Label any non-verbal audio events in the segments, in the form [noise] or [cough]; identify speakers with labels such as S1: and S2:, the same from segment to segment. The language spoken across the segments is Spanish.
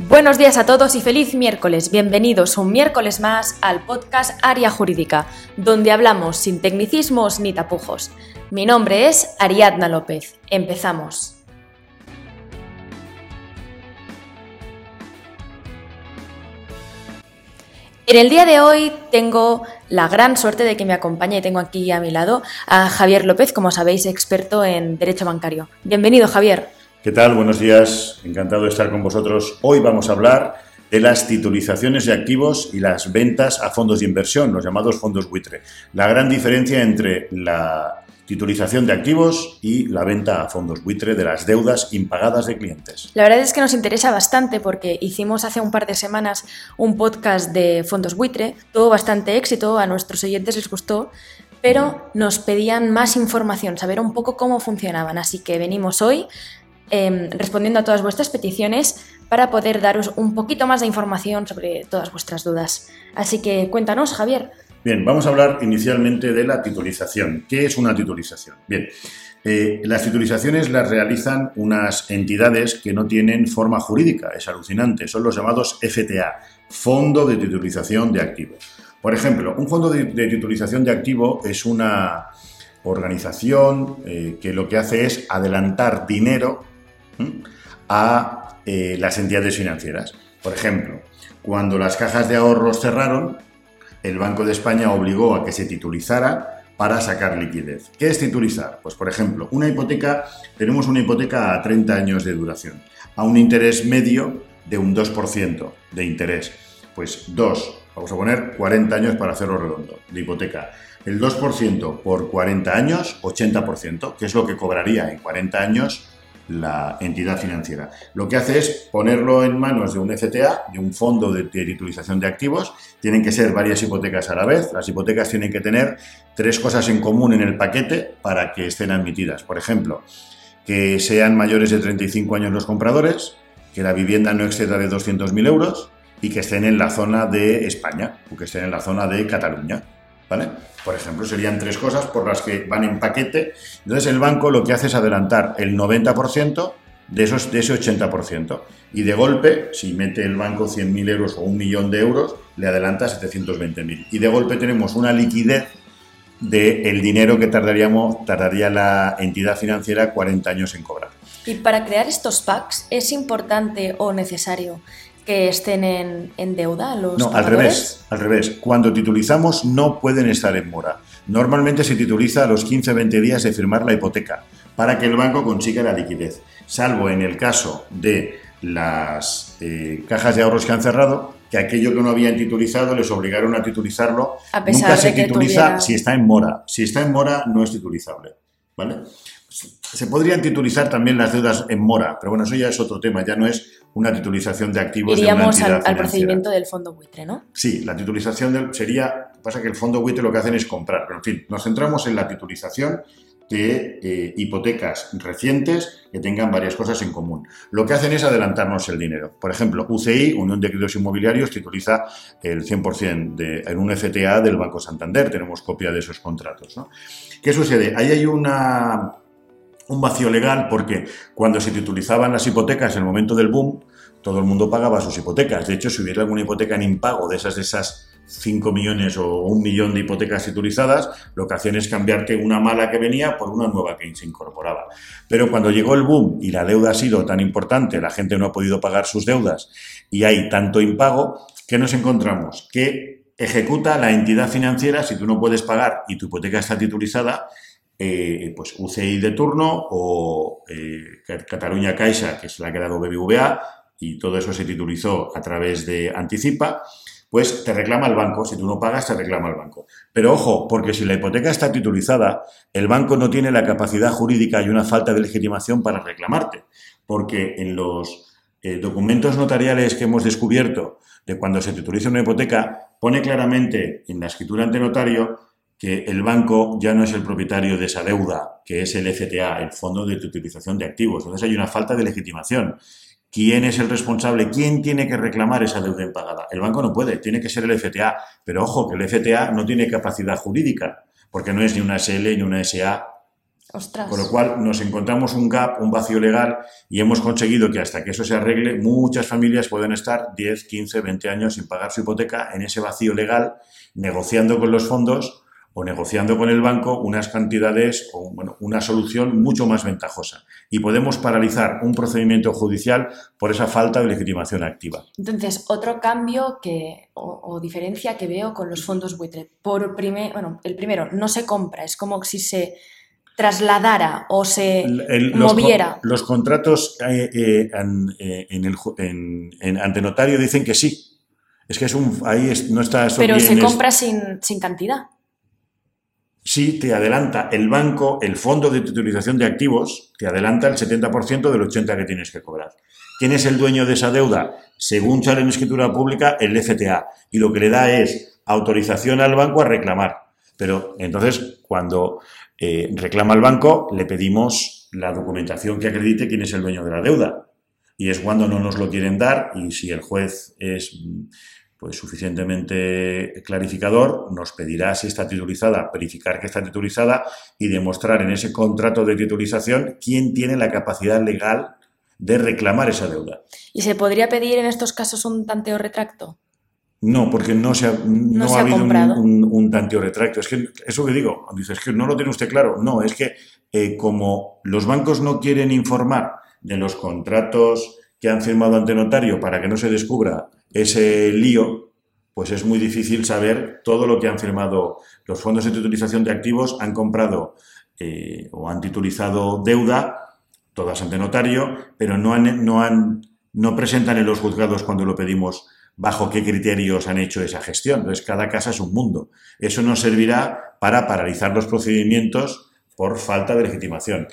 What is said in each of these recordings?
S1: Buenos días a todos y feliz miércoles. Bienvenidos un miércoles más al podcast Área Jurídica, donde hablamos sin tecnicismos ni tapujos. Mi nombre es Ariadna López. Empezamos. En el día de hoy tengo la gran suerte de que me acompañe y tengo aquí a mi lado a Javier López, como sabéis, experto en Derecho Bancario. Bienvenido, Javier.
S2: ¿Qué tal? Buenos días. Encantado de estar con vosotros. Hoy vamos a hablar de las titulizaciones de activos y las ventas a fondos de inversión, los llamados fondos buitre. La gran diferencia entre la titulización de activos y la venta a fondos buitre de las deudas impagadas de clientes.
S1: La verdad es que nos interesa bastante porque hicimos hace un par de semanas un podcast de fondos buitre, tuvo bastante éxito, a nuestros oyentes les gustó, pero nos pedían más información, saber un poco cómo funcionaban, así que venimos hoy Em, respondiendo a todas vuestras peticiones para poder daros un poquito más de información sobre todas vuestras dudas. Así que cuéntanos, Javier.
S2: Bien, vamos a hablar inicialmente de la titulización. ¿Qué es una titulización? Bien, eh, las titulizaciones las realizan unas entidades que no tienen forma jurídica, es alucinante, son los llamados FTA, Fondo de Titulización de Activos. Por ejemplo, un fondo de, titulización de activo es una organización eh, que lo que hace es adelantar dinero a eh, las entidades financieras. Por ejemplo, cuando las cajas de ahorros cerraron, el Banco de España obligó a que se titulizara para sacar liquidez. ¿Qué es titulizar? Pues por ejemplo, una hipoteca, tenemos una hipoteca a 30 años de duración, a un interés medio de un 2% de interés. Pues 2, vamos a poner 40 años para hacerlo redondo, de hipoteca. El 2% por 40 años, 80%, que es lo que cobraría en 40 años la entidad financiera. Lo que hace es ponerlo en manos de un FTA, de un fondo de, titulización de activos. Tienen que ser varias hipotecas a la vez. Las hipotecas tienen que tener tres cosas en común en el paquete para que estén admitidas. Por ejemplo, que sean mayores de 35 años los compradores, que la vivienda no exceda de 200.000 euros y que estén en la zona de España o que estén en la zona de Cataluña. ¿Vale? Por ejemplo, serían tres cosas por las que van en paquete. Entonces el banco lo que hace es adelantar el 90% de, esos, de ese 80%. Y de golpe, si mete el banco 100.000 euros o un millón de euros, le adelanta 720.000. Y de golpe tenemos una liquidez del dinero que tardaríamos, tardaría la entidad financiera 40 años en cobrar.
S1: Y para crear estos packs, ¿es importante o necesario que estén en, deuda los
S2: No, al revés, al revés. Cuando titulizamos no pueden estar en mora. Normalmente se tituliza a los 15-20 días de firmar la hipoteca para que el banco consiga la liquidez, salvo en el caso de las eh, cajas de ahorros que han cerrado, que aquello que no habían titulizado les obligaron a titulizarlo.
S1: A pesar Nunca se tituliza
S2: si está en mora. Si está en mora no es titulizable. ¿Vale? Se podrían titulizar también las deudas en mora, pero bueno, eso ya es otro tema, ya no es una titulización de activos
S1: Iríamos
S2: de una
S1: al, al, procedimiento del fondo buitre, ¿no?
S2: Sí, la titulización sería, pasa que el fondo buitre lo que hacen es comprar, pero en fin, nos centramos en la titulización de eh, hipotecas recientes que tengan varias cosas en común. Lo que hacen es adelantarnos el dinero. Por ejemplo, UCI, Unión de Créditos Inmobiliarios, tituliza el 100% de, en un FTA del Banco Santander. Tenemos copia de esos contratos. ¿no? ¿Qué sucede? Ahí hay una, un vacío legal porque cuando se titulizaban las hipotecas en el momento del boom, todo el mundo pagaba sus hipotecas. De hecho, si hubiera alguna hipoteca en impago de esas, esas 5 millones o un millón de hipotecas titulizadas, lo que hacían es cambiarte una mala que venía por una nueva que se incorporaba. Pero cuando llegó el boom y la deuda ha sido tan importante, la gente no ha podido pagar sus deudas y hay tanto impago, ¿qué nos encontramos? Que ejecuta la entidad financiera si tú no puedes pagar y tu hipoteca está titulizada, eh, pues UCI de turno o eh, Cataluña Caixa, que se la ha quedado BBVA, y todo eso se titulizó a través de Anticipa, pues te reclama el banco. Si tú no pagas, te reclama el banco. Pero ojo, porque si la hipoteca está titulizada, el banco no tiene la capacidad jurídica y una falta de legitimación para reclamarte. Porque en los eh, documentos notariales que hemos descubierto de cuando se tituliza una hipoteca, pone claramente en la escritura ante notario que el banco ya no es el propietario de esa deuda, que es el FTA, el Fondo de Utilización de Activos. Entonces hay una falta de legitimación. ¿Quién es el responsable? ¿Quién tiene que reclamar esa deuda impagada? El banco no puede, tiene que ser el FTA. Pero ojo, que el FTA no tiene capacidad jurídica, porque no es ni una SL ni una SA
S1: Ostras.
S2: Con lo cual nos encontramos un gap, un vacío legal y hemos conseguido que hasta que eso se arregle, muchas familias pueden estar 10, 15, 20 años sin pagar su hipoteca en ese vacío legal, negociando con los fondos o negociando con el banco unas cantidades o bueno, una solución mucho más ventajosa. Y podemos paralizar un procedimiento judicial por esa falta de legitimación activa.
S1: Entonces, otro cambio que, o, o diferencia que veo con los fondos buitre. Por primer, bueno, el primero, no se compra, es como si se trasladara o se
S2: El- el- los,
S1: moviera.
S2: los contratos eh, eh, en, eh, en el, ante notario dicen que sí. Es que es un, ahí es- no está
S1: Pero
S2: bien,
S1: se compra sin, sin cantidad.
S2: Sí, te adelanta el banco, el fondo de titulización de activos, te adelanta el 70% del 80% que tienes que cobrar. ¿Quién es el dueño de esa deuda? Según sale en escritura pública, el FTA. Y lo que le da es autorización al banco a reclamar. Pero entonces, cuando eh, reclama el banco, le pedimos la documentación que acredite quién es el dueño de la deuda. Y es cuando no nos lo quieren dar y si el juez es pues suficientemente clarificador, nos pedirá si está titulizada, verificar que está titulizada y demostrar en ese contrato de titulización quién tiene la capacidad legal de reclamar esa deuda.
S1: ¿Y se podría pedir en estos casos un tanteo retracto?
S2: No, porque no se ha, no
S1: se
S2: ha
S1: ha
S2: habido un, un, un tanteo retracto. Es que eso que digo, dices que no lo tiene usted claro. No, es que eh, como los bancos no quieren informar de los contratos que han firmado ante notario para que no se descubra ese lío, pues es muy difícil saber todo lo que han firmado. Los fondos de titulización de activos han comprado eh, o han titulizado deuda, todas ante notario, pero no, han, no, han, no presentan en los juzgados cuando lo pedimos bajo qué criterios han hecho esa gestión. Entonces, cada casa es un mundo. Eso nos servirá para paralizar los procedimientos por falta de legitimación.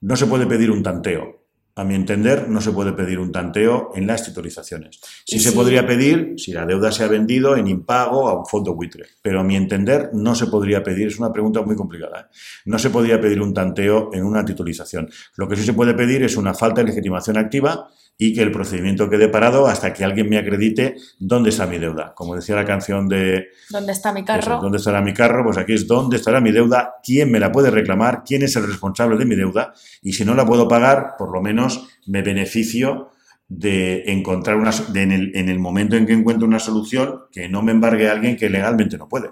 S2: No se puede pedir un tanteo. A mi entender, no se puede pedir un tanteo en las titulizaciones. Sí se podría pedir si la deuda se ha vendido en impago a un fondo buitre, pero a mi entender no se podría pedir, es una pregunta muy complicada, ¿eh? no se podría pedir un tanteo en una titulización. Lo que sí se puede pedir es una falta de legitimación activa y que el procedimiento quede parado hasta que alguien me acredite dónde está mi deuda. Como decía la canción de
S1: ¿Dónde está mi
S2: eso,
S1: carro?
S2: ¿Dónde estará mi carro? Pues aquí es dónde estará mi deuda, quién me la puede reclamar, quién es el responsable de mi deuda y si no la puedo pagar, por lo menos me beneficio de encontrar una de en, el, en el momento en que encuentro una solución que no me embargue a alguien que legalmente no puede.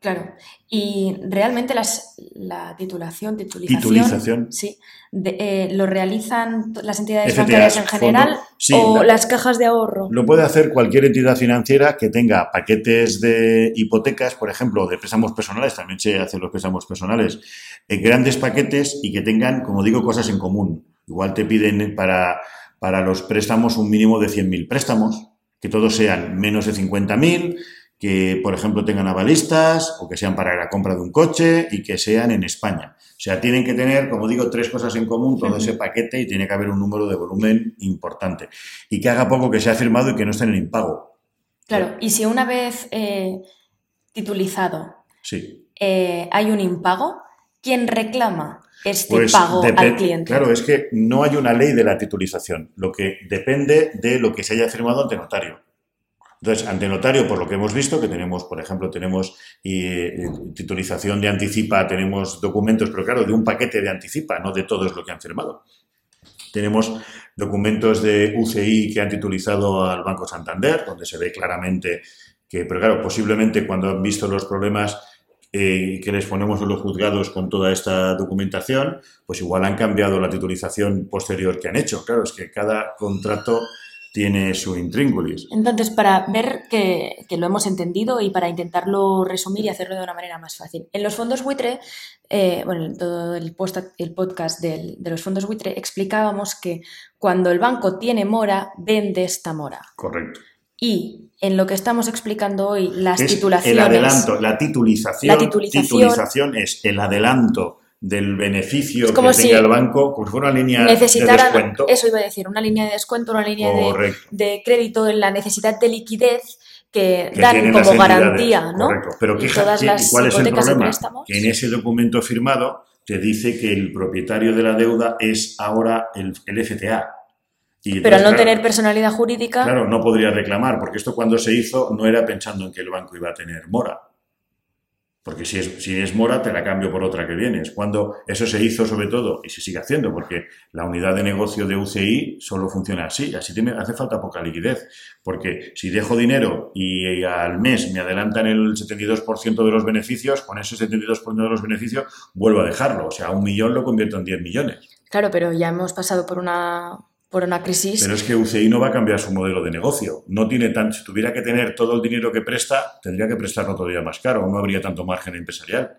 S1: Claro. Y realmente las, la titulación, titulización,
S2: Titulización.
S1: sí, de- eh, lo realizan las entidades
S2: FTAs,
S1: bancarias en general
S2: sí,
S1: o
S2: la-
S1: las cajas de ahorro.
S2: Lo puede hacer cualquier entidad financiera que tenga paquetes de hipotecas, por ejemplo, de préstamos personales, también se hacen los préstamos personales, en grandes paquetes y que tengan, como digo, cosas en común. Igual te piden para, para los préstamos un mínimo de 100.000 préstamos, que todos sean menos de 50.000, que, por ejemplo, tengan avalistas o que sean para la compra de un coche y que sean en España. O sea, tienen que tener, como digo, tres cosas en común, todo ese paquete y tiene que haber un número de volumen importante. Y que haga poco que se ha firmado y que no esté en impago.
S1: Claro, y si una vez eh, titulizado
S2: Sí.
S1: eh, hay un impago, ¿quién reclama este
S2: Pues
S1: pago al cliente?
S2: Claro, es que no hay una ley de la titulización, lo que depende de lo que se haya firmado ante notario. Entonces, ante notario, por lo que hemos visto, que tenemos, por ejemplo, tenemos eh, titulización de anticipa, tenemos documentos, pero claro, de un paquete de anticipa, no de todos lo que han firmado. Tenemos documentos de UCI que han titulizado al Banco Santander, donde se ve claramente que, pero claro, posiblemente cuando han visto los problemas eh, que les ponemos en los juzgados con toda esta documentación, pues igual han cambiado la titulización posterior que han hecho. Claro, es que cada contrato tiene su intríngulis.
S1: Entonces, para ver que, que lo hemos entendido y para intentarlo resumir y hacerlo de una manera más fácil. En los fondos buitre, eh, bueno, en todo el, post, el podcast del- de los fondos buitre, explicábamos que cuando el banco tiene mora, vende esta mora.
S2: Correcto.
S1: Y en lo que estamos explicando hoy, las
S2: Es
S1: titulaciones.
S2: el adelanto, la titulización.
S1: La titulización-
S2: titulización es el adelanto del beneficio
S1: Es como
S2: que
S1: si
S2: tenga el banco, como si fuera una línea de descuento.
S1: eso iba a decir, una línea de descuento, una línea de, crédito en la necesidad de liquidez que,
S2: que
S1: dan como garantía, ¿no?
S2: Correcto. Pero ¿qué,
S1: todas
S2: qué- ¿cuál es el problema? Que en ese documento firmado te dice que el propietario de la deuda es ahora el, el FTA. Y
S1: Pero al no tener personalidad jurídica,
S2: Claro, no podría reclamar, porque esto cuando se hizo no era pensando en que el banco iba a tener mora. Porque si es, si es mora, te la cambio por otra que vienes. Cuando eso se hizo sobre todo, y se sigue haciendo, porque la unidad de negocio de UCI solo funciona así, así hace falta poca liquidez. Porque si dejo dinero y al mes me adelantan el 72% de los beneficios, con ese 72% de los beneficios vuelvo a dejarlo. O sea, un millón lo convierto en 10 millones.
S1: Claro, pero ya hemos pasado por una por una crisis.
S2: Pero es que UCI no va a cambiar su modelo de negocio. No tiene tan, si tuviera que tener todo el dinero que presta, tendría que prestarlo todavía más caro, no habría tanto margen empresarial.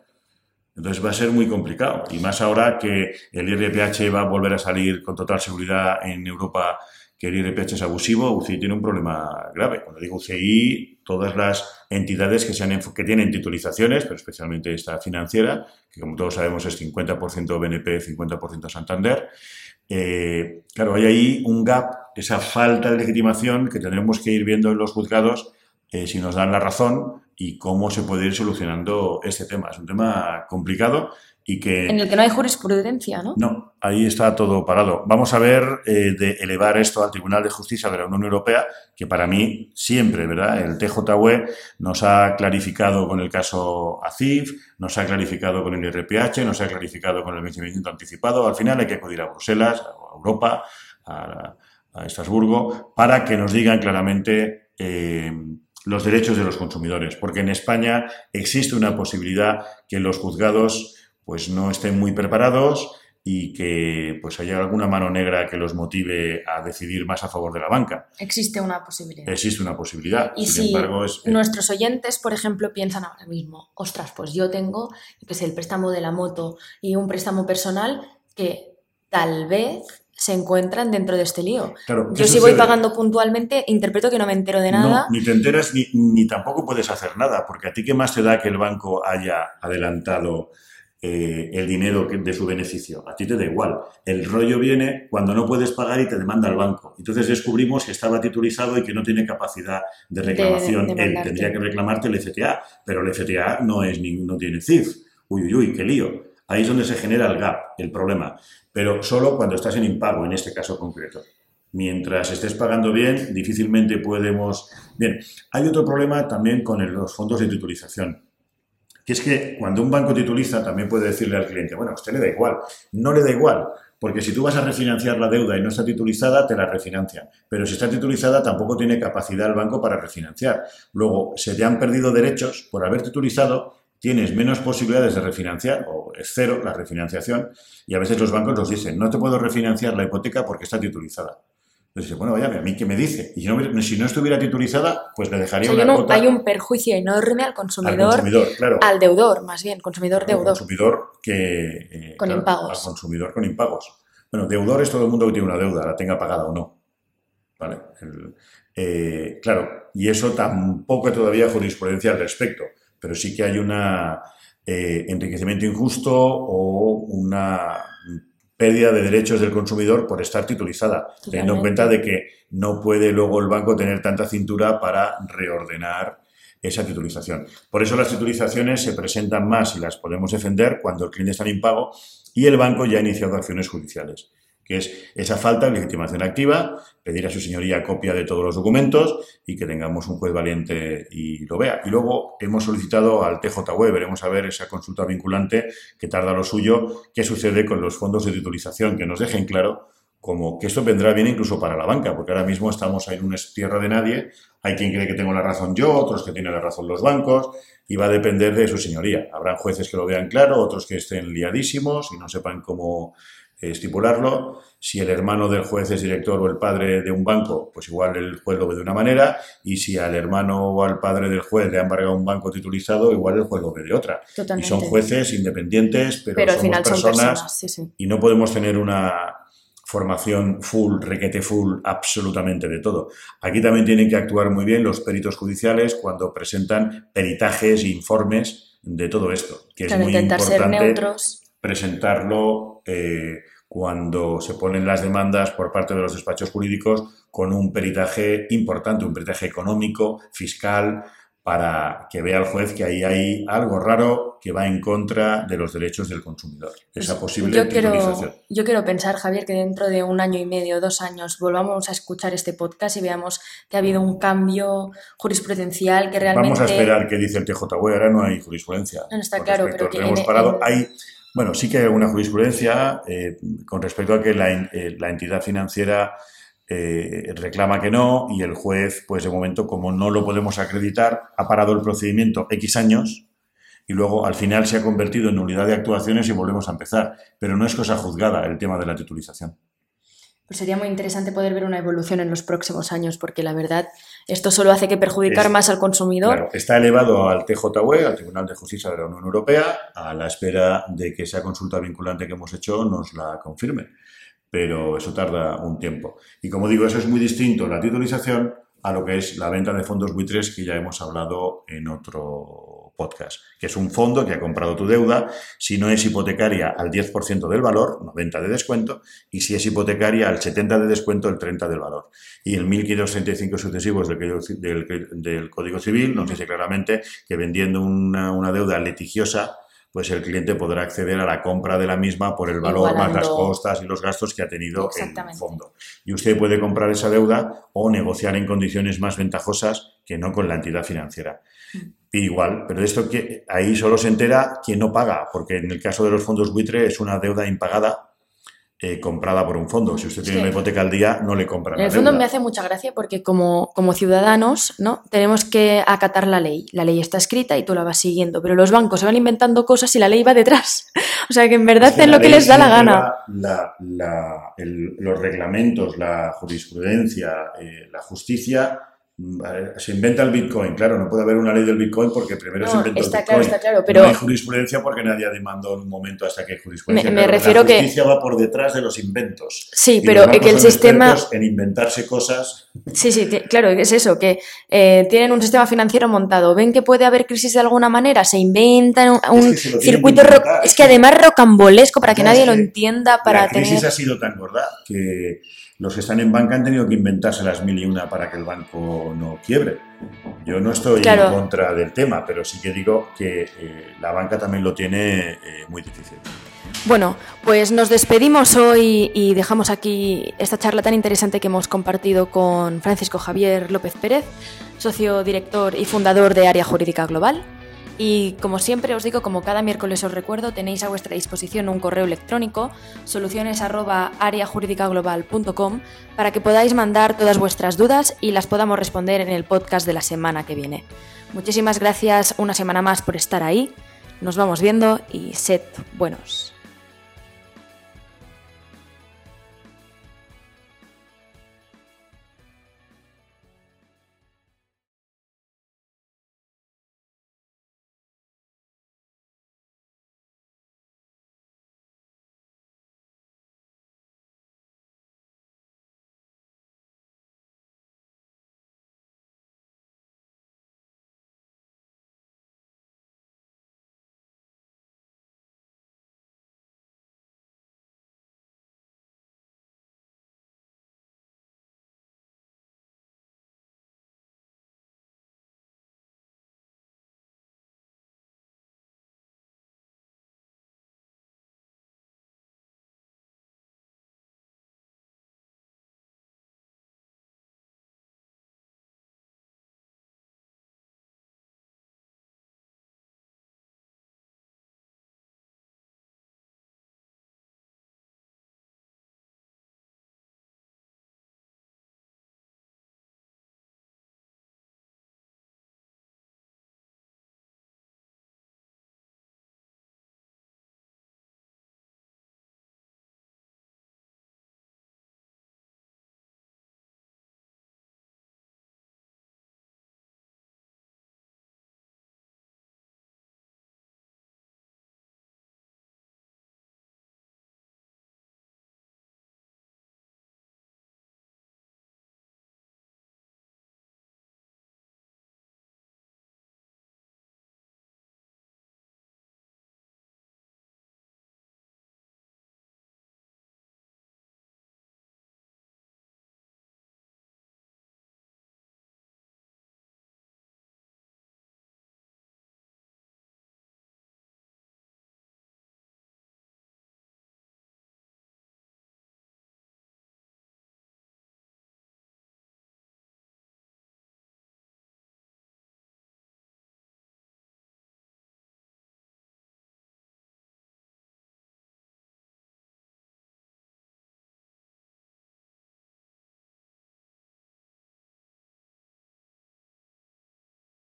S2: Entonces va a ser muy complicado. Y más ahora que el IRPH va a volver a salir con total seguridad en Europa, que el IRPH es abusivo, UCI tiene un problema grave. Cuando digo UCI, todas las entidades que, que tienen titulizaciones, pero especialmente esta financiera, que como todos sabemos es 50% BNP, 50% Santander, eh, claro, hay ahí un gap, esa falta de legitimación que tendremos que ir viendo en los juzgados eh, si nos dan la razón y cómo se puede ir solucionando este tema. Es un tema complicado y que...
S1: En el que no hay jurisprudencia, ¿no?
S2: No, ahí está todo parado. Vamos a ver eh, de elevar esto al Tribunal de Justicia de la Unión Europea, que para mí siempre, ¿verdad? El TJUE nos ha clarificado con el caso ACIF, nos ha clarificado con el IRPH, nos ha clarificado con el vencimiento anticipado. Al final hay que acudir a Bruselas, a Europa, a, Estrasburgo, para que nos digan claramente eh, los derechos de los consumidores. Porque en España existe una posibilidad que los juzgados pues no estén muy preparados y que pues haya alguna mano negra que los motive a decidir más a favor de la banca.
S1: Existe una posibilidad.
S2: Existe una posibilidad.
S1: Y si embargo, es, eh, nuestros oyentes, por ejemplo, piensan ahora mismo, ostras, pues yo tengo que es el préstamo de la moto y un préstamo personal que tal vez se encuentran dentro de este lío. Yo si voy pagando puntualmente, interpreto que no me entero de nada.
S2: ni te enteras ni, ni tampoco puedes hacer nada, porque a ti qué más te da que el banco haya adelantado eh, el dinero de su beneficio. A ti te da igual. El rollo viene cuando no puedes pagar y te demanda el banco. Entonces descubrimos que estaba titulizado y que no tiene capacidad de reclamación. Él tendría que reclamarte el FTA, pero el FTA no, es, no tiene CIF. Uy, uy, uy, qué lío. Ahí es donde se genera el gap, el problema. Pero solo cuando estás en impago, en este caso concreto. Mientras estés pagando bien, difícilmente podemos... Bien, hay otro problema también con los fondos de titulización que es que cuando un banco tituliza también puede decirle al cliente, bueno, a usted le da igual. No le da igual, porque si tú vas a refinanciar la deuda y no está titulizada, te la refinancian. Pero si está titulizada, tampoco tiene capacidad el banco para refinanciar. Luego, se te han perdido derechos por haber titulizado, tienes menos posibilidades de refinanciar, o es cero la refinanciación, y a veces los bancos nos dicen, no te puedo refinanciar la hipoteca porque está titulizada. Entonces, bueno, vaya, ¿a mí qué me dice? Y si no, estuviera titulizada, pues le dejaría una
S1: no, Hay un perjuicio enorme al consumidor, al, deudor, más bien, consumidor deudor.
S2: consumidor que...
S1: Eh, con impagos.
S2: Al consumidor con impagos. Bueno, deudor es todo el mundo que tiene una deuda, la tenga pagada o no. ¿Vale? Eh, claro, y eso tampoco hay todavía jurisprudencia al respecto, pero sí que hay un eh, enriquecimiento injusto o una pérdida de derechos del consumidor por estar titulizada, teniendo en cuenta de que no puede luego el banco tener tanta cintura para reordenar esa titulización. Por eso las titulizaciones se presentan más y las podemos defender cuando el cliente está en impago y el banco ya ha iniciado acciones judiciales que es esa falta de legitimación activa, pedir a su señoría copia de todos los documentos y que tengamos un juez valiente y lo vea. Y luego hemos solicitado al TJW, veremos a ver esa consulta vinculante que tarda lo suyo, qué sucede con los fondos de titulización, que nos dejen claro como que esto vendrá bien incluso para la banca, porque ahora mismo estamos en una tierra de nadie, hay quien cree que tengo la razón yo, otros que tienen la razón los bancos, y va a depender de su señoría. Habrán jueces que lo vean claro, otros que estén liadísimos y no sepan cómo estipularlo. Si el hermano del juez es director o el padre de un banco, pues igual el juez lo ve de una manera, y si al hermano o al padre del juez le ha embargado un banco titulizado, igual el juez lo ve de otra. Y son jueces independientes, pero, somos al final personas, son personas y no podemos tener una formación full, requete full, absolutamente de todo. Aquí también tienen que actuar muy bien los peritos judiciales cuando presentan peritajes e informes de todo esto, que es muy importante presentarlo eh, cuando se ponen las demandas por parte de los despachos jurídicos con un peritaje importante, un peritaje económico, fiscal, para que vea el juez que ahí hay algo raro que va en contra de los derechos del consumidor.
S1: Pues
S2: Esa posible
S1: yo quiero, yo quiero pensar, Javier, que dentro de un año y medio, dos años, volvamos a escuchar este podcast y veamos que ha habido un cambio jurisprudencial que realmente...
S2: Vamos a esperar qué dice el TJUE, ahora no hay jurisprudencia.
S1: No, está claro, pero que
S2: hemos
S1: en-
S2: parado.
S1: en-
S2: Hay, bueno, sí que hay alguna jurisprudencia eh, con respecto a que la, eh, entidad financiera eh, reclama que no y el juez, pues de momento, como no lo podemos acreditar, ha parado el procedimiento X años y luego al final se ha convertido en nulidad de actuaciones y volvemos a empezar. Pero no es cosa juzgada el tema de la titulización.
S1: Pues sería muy interesante poder ver una evolución en los próximos años, porque la verdad, esto solo hace que perjudicar
S2: Es-
S1: más al consumidor.
S2: Claro, está elevado al TJUE, al Tribunal de Justicia de la Unión Europea, a la espera de que esa consulta vinculante que hemos hecho nos la confirme. Pero eso tarda un tiempo. Y como digo, eso es muy distinto, la titulización, a lo que es la venta de fondos buitres que ya hemos hablado en otro podcast, que es un fondo que ha comprado tu deuda, si no es hipotecaria al 10% del valor, 90 de descuento, y si es hipotecaria al 70 de descuento, el 30 del valor. Y el 1535 sucesivos del, del- del Código Civil nos dice claramente que vendiendo una, una deuda litigiosa, pues el cliente podrá acceder a la compra de la misma por el valor más las costas y los gastos que ha tenido el fondo. Y usted puede comprar esa deuda o negociar en condiciones más ventajosas que no con la entidad financiera. Igual, pero esto que ahí solo se entera quien no paga, porque en el caso de los fondos buitre es una deuda impagada eh, comprada por un fondo. Si usted tiene
S1: Sí.
S2: una hipoteca al día, no le compran
S1: En
S2: la
S1: el fondo
S2: deuda.
S1: me hace mucha gracia porque como, como ciudadanos ¿no? tenemos que acatar la ley. La ley está escrita y tú la vas siguiendo, pero los bancos se van inventando cosas y la ley va detrás. [laughs] O sea que en verdad
S2: Es que
S1: hacen lo que les da la gana.
S2: la- la- el- los reglamentos, la jurisprudencia, eh, la justicia, se inventa el Bitcoin. Claro, no puede haber una ley del Bitcoin porque primero
S1: No,
S2: se inventó
S1: está
S2: el
S1: claro,
S2: Bitcoin.
S1: está claro, pero-
S2: No hay jurisprudencia porque nadie demandó en un momento hasta que hay jurisprudencia.
S1: Me- me
S2: Claro,
S1: refiero
S2: la
S1: que-
S2: justicia va por detrás de los inventos.
S1: Sí, pero que el sistema...
S2: en inventarse cosas.
S1: Sí, sí, claro, es eso, que eh, tienen un sistema financiero montado, ven que puede haber crisis de alguna manera, se inventan un, un
S2: que se
S1: circuito, ro- es
S2: es
S1: que además rocambolesco para que nadie
S2: es
S1: lo entienda, para
S2: la crisis
S1: tener...
S2: ha sido tan gorda que los que están en banca han tenido que inventarse las mil y una para que el banco no quiebre. Yo no estoy
S1: Claro.
S2: en contra del tema, pero sí que digo que eh, la banca también lo tiene eh, muy difícil.
S1: Bueno, pues nos despedimos hoy y dejamos aquí esta charla tan interesante que hemos compartido con Francisco Javier López Pérez, socio director y fundador de Área Jurídica Global. Y como siempre os digo, como cada miércoles os recuerdo, tenéis a vuestra disposición un correo electrónico, soluciones@areajuridicaglobal.com, para que podáis mandar todas vuestras dudas y las podamos responder en el podcast de la semana que viene. Muchísimas gracias una semana más por estar ahí. Nos vamos viendo y sed buenos.